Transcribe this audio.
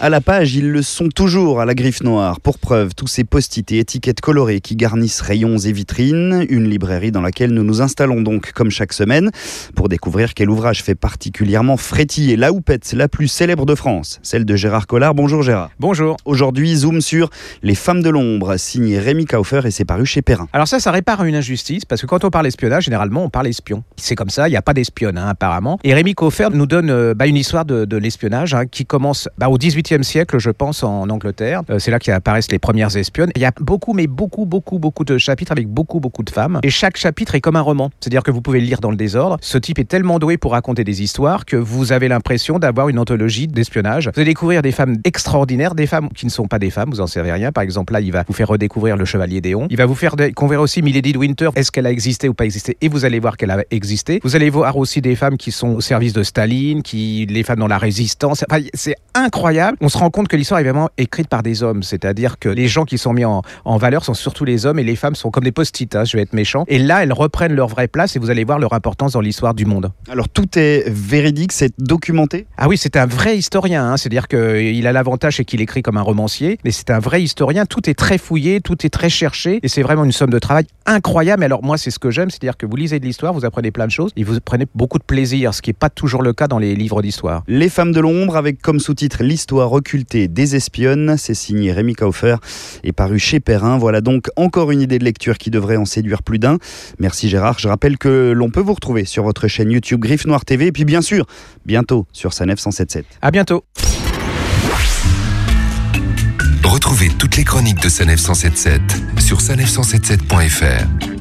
À la page, ils le sont toujours à la griffe noire. Pour preuve, tous ces post-it et étiquettes colorées qui garnissent rayons et vitrines. Une librairie dans laquelle nous nous installons donc, comme chaque semaine, pour découvrir quel ouvrage fait particulièrement frétiller la houppette la plus célèbre de France, celle de Gérard Collard. Bonjour Gérard. Bonjour. Aujourd'hui, zoom sur Les femmes de l'ombre, signé Rémi Kaufer et c'est paru chez Perrin. Alors ça, ça répare une injustice, parce que quand on parle espionnage, généralement, on parle espion. C'est comme ça, il n'y a pas d'espionne, hein, apparemment. Et Rémi Kaufer nous donne euh, bah, une histoire de, de l'espionnage hein, qui commence bah, au Siècle, je pense, en Angleterre. Euh, c'est là qu'apparaissent les premières espionnes. Il y a beaucoup, mais beaucoup, beaucoup, beaucoup de chapitres avec beaucoup, beaucoup de femmes. Et chaque chapitre est comme un roman. C'est-à-dire que vous pouvez le lire dans le désordre. Ce type est tellement doué pour raconter des histoires que vous avez l'impression d'avoir une anthologie d'espionnage. Vous allez découvrir des femmes extraordinaires, des femmes qui ne sont pas des femmes, vous en savez rien. Par exemple, là, il va vous faire redécouvrir le Chevalier d'Éon. Il va vous faire découvrir aussi Milady de Winter. Est-ce qu'elle a existé ou pas existé? Et vous allez voir qu'elle a existé. Vous allez voir aussi des femmes qui sont au service de Staline, qui les femmes dans la résistance. C'est incroyable. On se rend compte que l'histoire est vraiment écrite par des hommes. C'est-à-dire que les gens qui sont mis en, en, valeur sont surtout les hommes et les femmes sont comme des post-it. Hein, je vais être méchant. Et là, elles reprennent leur vraie place et vous allez voir leur importance dans l'histoire du monde. Alors tout est véridique, c'est documenté? Ah oui, c'est un vrai historien. Hein. C'est-à-dire qu'il a l'avantage c'est qu'il écrit comme un romancier, mais c'est un vrai historien. Tout est très fouillé, tout est très cherché et c'est vraiment une somme de travail incroyable. Alors moi, c'est ce que j'aime, c'est-à-dire que vous lisez de l'histoire, vous apprenez plein de choses et vous prenez beaucoup de plaisir, ce qui n'est pas toujours le cas dans les livres d'histoire. Les femmes de l'ombre avec comme sous-titre l'histoire occultée des espionnes, c'est signé Rémi Kaufer et paru chez Perrin. Voilà donc encore une idée de lecture qui devrait en séduire plus d'un. Merci Gérard. Je rappelle que l'on peut vous retrouver sur votre chaîne YouTube Griffe Noire TV et puis bien sûr, bientôt sur Sanef 177. À bientôt. Retrouvez toutes les chroniques de Sanef 177 sur sanef177.fr.